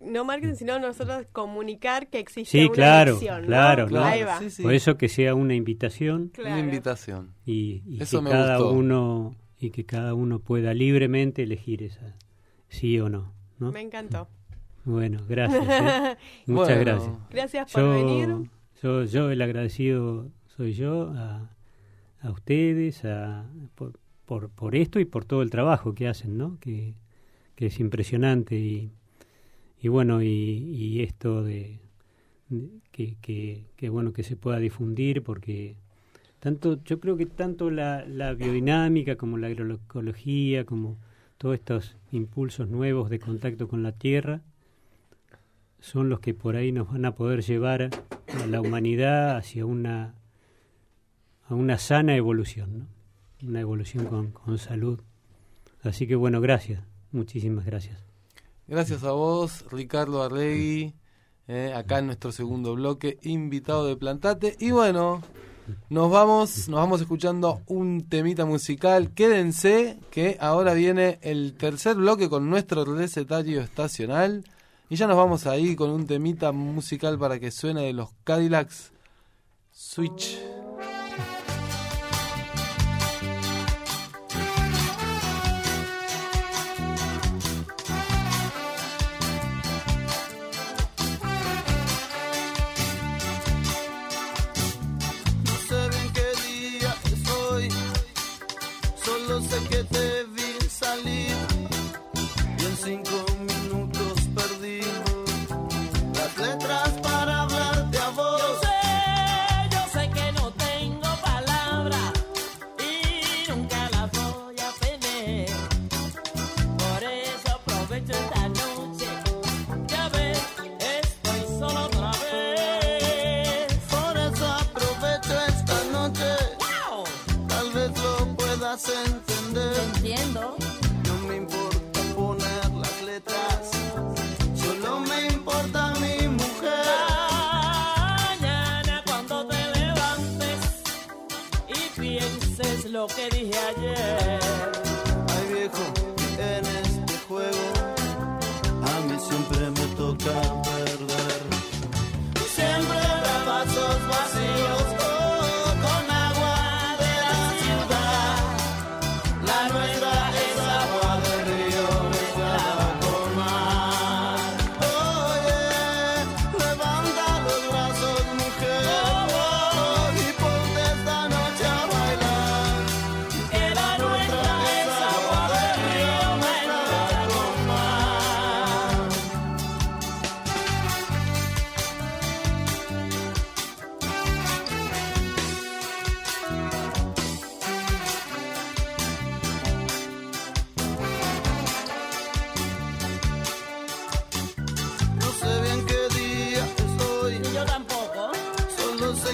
No marketing, sino nosotros comunicar que existe sí una claro elección, ¿no? claro ¿no? Ahí va. Sí, sí. por eso que sea una invitación Claro. Una invitación. y, y Eso que me cada gustó. uno y que cada uno pueda libremente elegir esa sí o no, ¿no? Me encantó. Bueno, gracias. ¿eh? Muchas Bueno. gracias. Gracias por Yo, venir. yo, yo el agradecido soy yo a, ustedes a, por, por, esto y por todo el trabajo que hacen, ¿no? Que, que es impresionante y, y bueno, y, esto de, de- que, que, que bueno que se pueda difundir porque tanto yo creo que tanto la, la biodinámica como la agroecología como todos estos impulsos nuevos de contacto con la tierra son los que por ahí nos van a poder llevar a la humanidad hacia una a una sana evolución, ¿no? Una evolución con, con salud. Así que bueno, gracias, muchísimas gracias. Gracias a vos, Ricardo Arregui, eh, acá en nuestro segundo bloque, invitado de Plantate. Y bueno, nos vamos, nos vamos escuchando un temita musical. Quédense, que ahora viene el tercer bloque con nuestro recetario estacional. Y ya nos vamos ahí con un temita musical para que suene de los Cadillacs. Switch.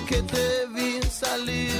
Que te vi salir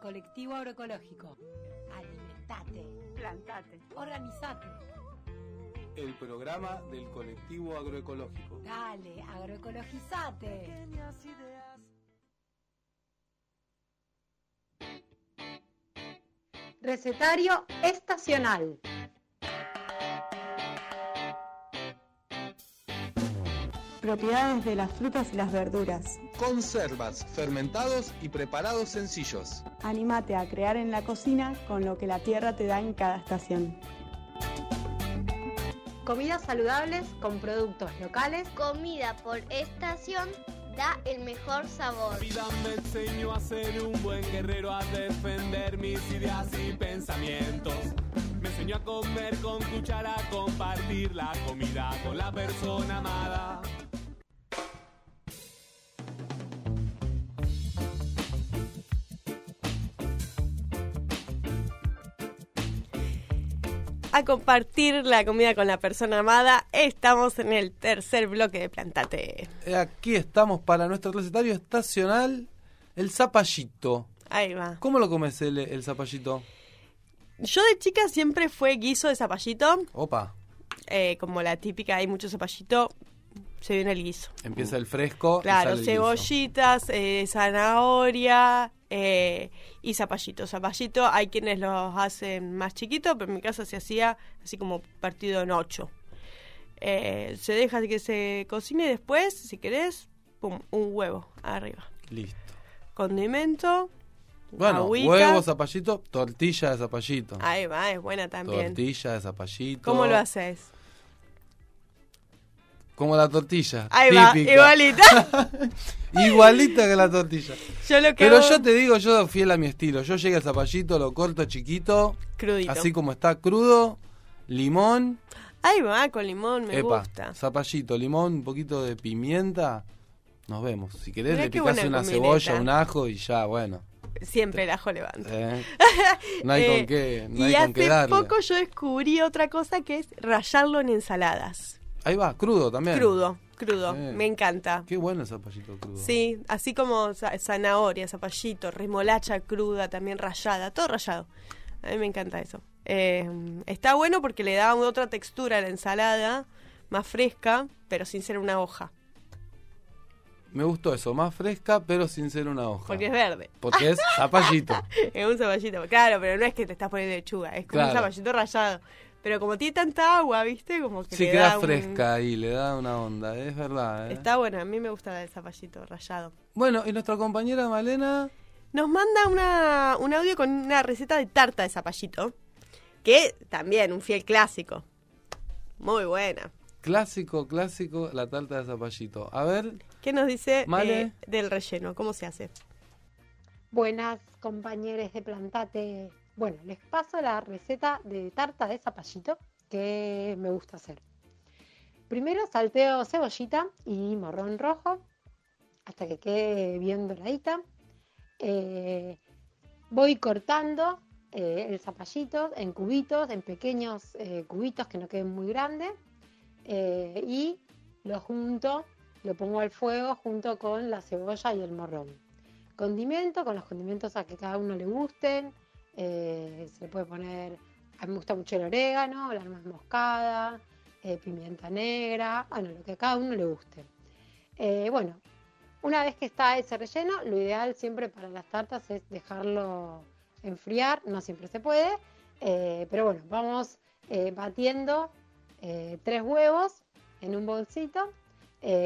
colectivo agroecológico. Alimentate. Plantate. Organizate. El programa del colectivo agroecológico. Dale, agroecologizate. Recetario estacional. Propiedades de las frutas y las verduras. Conservas, fermentados y preparados sencillos. Anímate a crear en la cocina con lo que la tierra te da en cada estación. Comidas saludables con productos locales. Comida por estación da el mejor sabor. La vida me enseñó a ser un buen guerrero, a defender mis ideas y pensamientos. Me enseñó a comer con cuchara, a compartir la comida con la persona amada. A compartir la comida con la persona amada. Estamos en el tercer bloque de Plantate. Eh, Aquí estamos para nuestro recetario estacional, el zapallito. Ahí va. ¿Cómo lo comes el, el zapallito? Yo de chica siempre fue guiso de zapallito. Opa, eh, como la típica, hay mucho zapallito. Se viene el guiso. empieza el fresco. Claro, cebollitas, eh, zanahoria eh, y zapallito. Zapallito hay quienes los hacen más chiquitos, pero en mi casa se hacía así como partido en ocho. Eh, se deja que se cocine y después, si querés, pum, un huevo arriba. Listo. Condimento. Bueno, agüita. huevo, zapallito, tortilla de zapallito. Ahí va, es buena también. Tortilla de zapallito. ¿Cómo lo haces? Como la tortilla. Ahí va, igualita. Igualita que la tortilla. Yo lo que Pero hago- yo te digo, yo fiel a mi estilo. Yo llegué al zapallito, lo corto chiquito. Crudito. Así como está crudo. Limón. Ahí va, con limón, me epa, gusta. zapallito, limón, un poquito de pimienta. Nos vemos. Si querés, Mirá le picás una combineta. cebolla, un ajo y ya, bueno. Siempre el ajo levanta. eh. No hay Eh, con qué, no y hay con qué hace poco yo descubrí otra cosa que es rallarlo en ensaladas. Ahí va, crudo también. Crudo, crudo. Me encanta. Qué bueno el zapallito crudo. Sí, así como za- zanahoria, zapallito, remolacha cruda, también rallada, todo rallado. A mí me encanta eso. Eh, está bueno porque le da otra textura a la ensalada, más fresca, pero sin ser una hoja, Me gustó eso, más fresca, pero sin ser una hoja. porque es verde. Porque es zapallito. es un zapallito, claro, pero no es que te estás poniendo lechuga, es como un zapallito rallado. Pero como tiene tanta agua, ¿viste? Como que Sí, le queda da un- fresca ahí, le da una onda, es verdad. ¿eh? Está bueno, a mí me gusta el zapallito rallado. Bueno, y nuestra compañera Malena, Nos manda una, un audio con una receta de tarta de zapallito, que también un fiel clásico. Muy buena. clásico, clásico, la tarta de zapallito. A ver, ¿Qué nos dice Male. eh, del relleno? ¿Cómo se hace? Buenas compañeros de Plantate. Bueno, les paso la receta de tarta de zapallito que me gusta hacer. Primero salteo cebollita y morrón rojo hasta que quede bien doradita. Eh, voy cortando eh, el zapallito en cubitos, en pequeños eh, cubitos que no queden muy grandes. y lo junto, lo pongo al fuego junto con la cebolla y el morrón condimento, con los condimentos a que cada uno le gusten. Eh, se le puede poner, a mí me gusta mucho el orégano, la nuez moscada, eh, pimienta negra, bueno, lo que a cada uno le guste. Eh, bueno, una vez que está ese relleno, lo ideal siempre para las tartas es dejarlo enfriar, no siempre se puede, pero bueno, vamos batiendo tres huevos en un bolsito,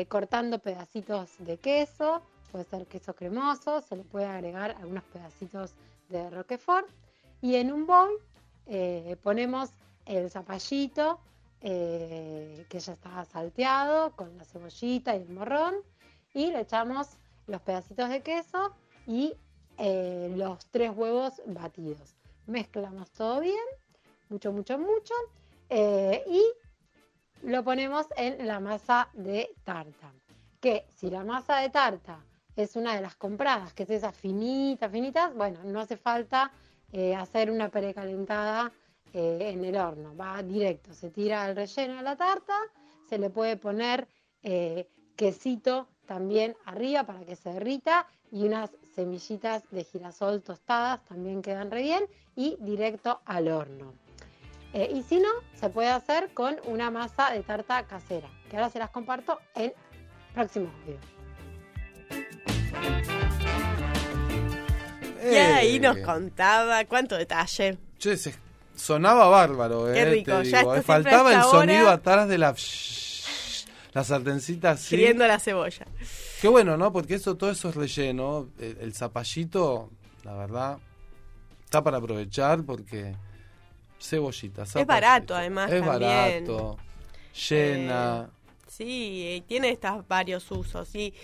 cortando pedacitos de queso, puede ser queso cremoso, se le puede agregar algunos pedacitos roquefort y en un bowl eh, ponemos el zapallito eh, que ya está salteado con la cebollita y el morrón y le echamos los pedacitos de queso y eh, los tres huevos batidos. Mezclamos todo bien, mucho, mucho, mucho y lo ponemos en la masa de tarta. Que si la masa de tarta es una de las compradas, que es esa finita, finitas, bueno, no hace falta eh, hacer una precalentada eh, en el horno, va directo, se tira el relleno de la tarta, se le puede poner eh, quesito también arriba para que se derrita y unas semillitas de girasol tostadas, también quedan re bien, y directo al horno. Y si no, se puede hacer con una masa de tarta casera, que ahora se las comparto en próximos videos. Y ahí Eh, nos contaba cuánto detalle. Che, se sonaba bárbaro, eh. Qué rico, te ya digo, eh. Faltaba el sonido hora. atrás de la la sartencita así. Friendo la cebolla. Qué bueno, ¿no? Porque eso, todo eso es relleno. El, el zapallito, la verdad, está para aprovechar porque cebollita. zapallito. barato, además, Es también. barato, llena. Sí, y tiene estos varios usos. Y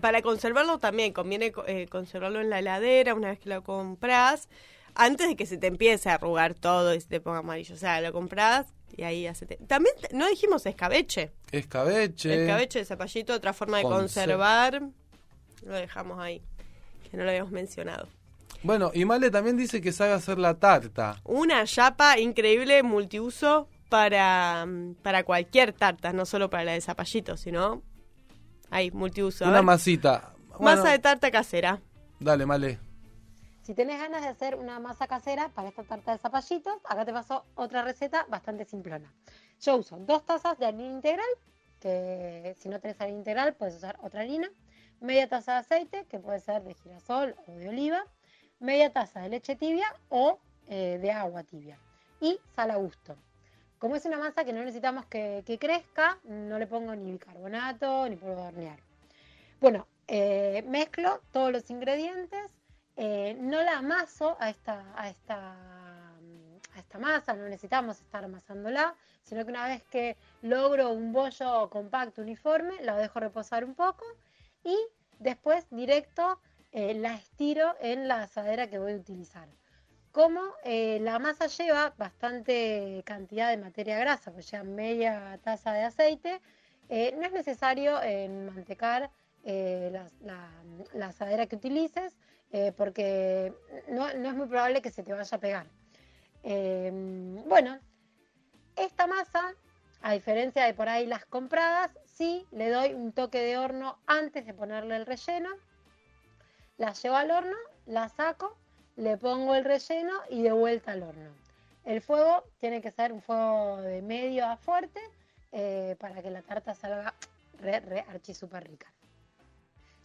para conservarlo también conviene eh, conservarlo en la heladera una vez que lo compras, antes de que se te empiece a arrugar todo y se te ponga amarillo. O sea, lo compras y ahí hace. También no dijimos escabeche. Escabeche. Escabeche de zapallito, otra forma de Conser- conservar. Lo dejamos ahí, que no lo habíamos mencionado. Bueno, y Male también dice que sabe hacer la tarta. Una chapa increíble multiuso para, para cualquier tarta, no solo para la de zapallito, sino hay multiuso. Una masita. Bueno, masa de tarta casera. Dale, Male. Si tenés ganas de hacer una masa casera para esta tarta de zapallitos, acá te paso otra receta bastante simplona. Yo uso dos tazas de harina integral, que si no tenés harina integral puedes usar otra harina, media taza de aceite, que puede ser de girasol o de oliva, media taza de leche tibia o eh, de agua tibia y sal a gusto. Como es una masa que no necesitamos que, crezca, no le pongo ni bicarbonato ni polvo de hornear. Bueno, eh, mezclo todos los ingredientes, eh, no la amaso a esta masa, no necesitamos estar amasándola, sino que una vez que logro un bollo compacto, uniforme, la dejo reposar un poco y después directo eh, la estiro en la asadera que voy a utilizar. Como eh, la masa lleva bastante cantidad de materia grasa, pues lleva media taza de aceite, eh, no es necesario eh, mantecar la, asadera que utilices porque no, no es muy probable que se te vaya a pegar. Bueno, esta masa, a diferencia de por ahí las compradas, sí le doy un toque de horno antes de ponerle el relleno. La llevo al horno, la saco, le pongo el relleno y de vuelta al horno. El fuego tiene que ser un fuego de medio a fuerte eh, para que la tarta salga re, re súper rica.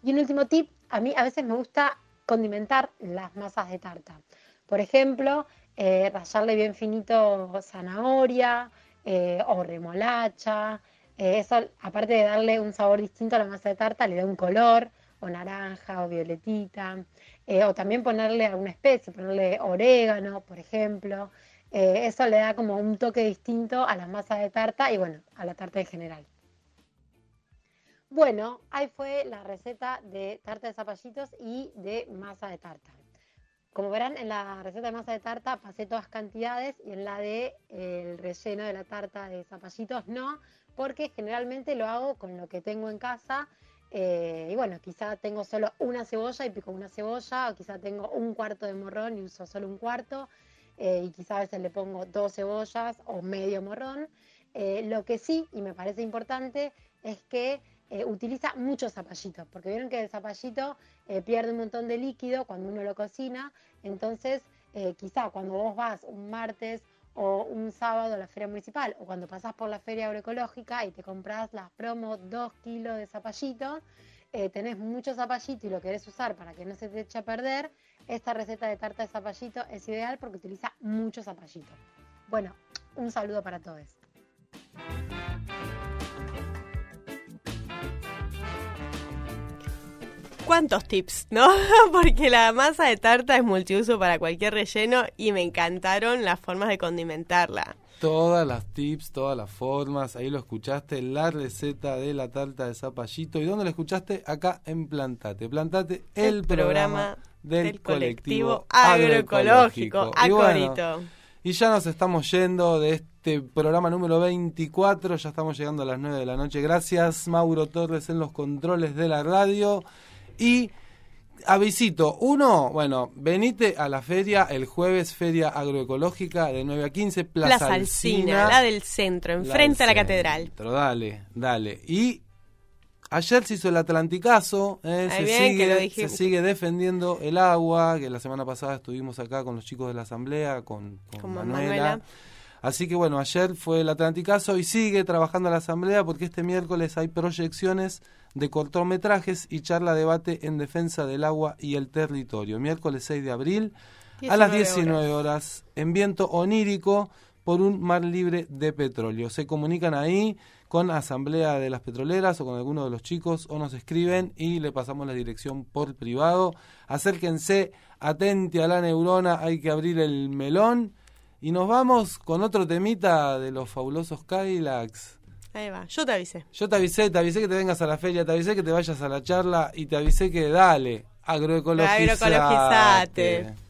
Y un último tip, a mí a veces me gusta condimentar las masas de tarta. Por ejemplo, eh, rallarle bien finito zanahoria eh, o remolacha. Eh, eso, aparte de darle un sabor distinto a la masa de tarta, le da un color, o naranja, o violetita. Eh, o también ponerle alguna especie, ponerle orégano, por ejemplo. Eh, eso le da como un toque distinto a las masas de tarta y bueno, a la tarta en general. Bueno, ahí fue la receta de tarta de zapallitos y de masa de tarta. Como verán, en la receta de masa de tarta pasé todas cantidades y en la de eh, el relleno de la tarta de zapallitos no, porque generalmente lo hago con lo que tengo en casa. Eh, y bueno, quizá tengo solo una cebolla y pico una cebolla, o quizá tengo un cuarto de morrón y uso solo un cuarto, eh, y quizá a veces le pongo dos cebollas o medio morrón. Eh, lo que sí, y me parece importante, es que utiliza muchos zapallitos, porque vieron que el zapallito pierde un montón de líquido cuando uno lo cocina, entonces quizá cuando vos vas un martes o un sábado a la feria municipal o cuando pasás por la feria agroecológica y te compras las promos 2 kilos de zapallito, eh, tenés mucho zapallito y lo querés usar para que no se te eche a perder, esta receta de tarta de zapallito es ideal porque utiliza mucho zapallito. Bueno, un saludo para todos. ¿Cuántos tips, no? Porque la masa de tarta es multiuso para cualquier relleno y me encantaron las formas de condimentarla. Todas las tips, todas las formas, ahí lo escuchaste, la receta de la tarta de zapallito. ¿Y dónde la escuchaste? Acá en Plantate. Plantate, el, programa, del, colectivo agroecológico. A Y bueno. Y ya nos estamos yendo de este programa número 24, ya estamos llegando a las 9 de la noche. Gracias Mauro Torres en los controles de la radio. Y avisito, uno, bueno, venite a la feria el jueves, Feria Agroecológica de 9 a 15, Plaza, Plaza Alsina, la del centro, enfrente a la catedral. Pero dale, dale. Y Ayer se hizo el Atlanticazo, eh, se, bien, sigue, se sigue defendiendo el agua, que la semana pasada estuvimos acá con los chicos de la asamblea, con, con Con Manuela. Manuela. Así que bueno, ayer fue el Atlanticazo y sigue trabajando la asamblea porque este miércoles hay proyecciones de cortometrajes y charla debate en defensa del agua y el territorio. Miércoles 6 de abril a las 19 horas en viento onírico por un mar libre de petróleo. Se comunican ahí con Asamblea de las Petroleras o con alguno de los chicos o nos escriben y le pasamos la dirección por privado. Acérquense, atente a la neurona, hay que abrir el melón. Y nos vamos con otro temita de los fabulosos Cadillacs. Ahí va, yo te avisé. Yo te avisé, te avisé que te vengas a la feria, te avisé que te vayas a la charla y te avisé que dale, agroecologizate. Agroecologizate.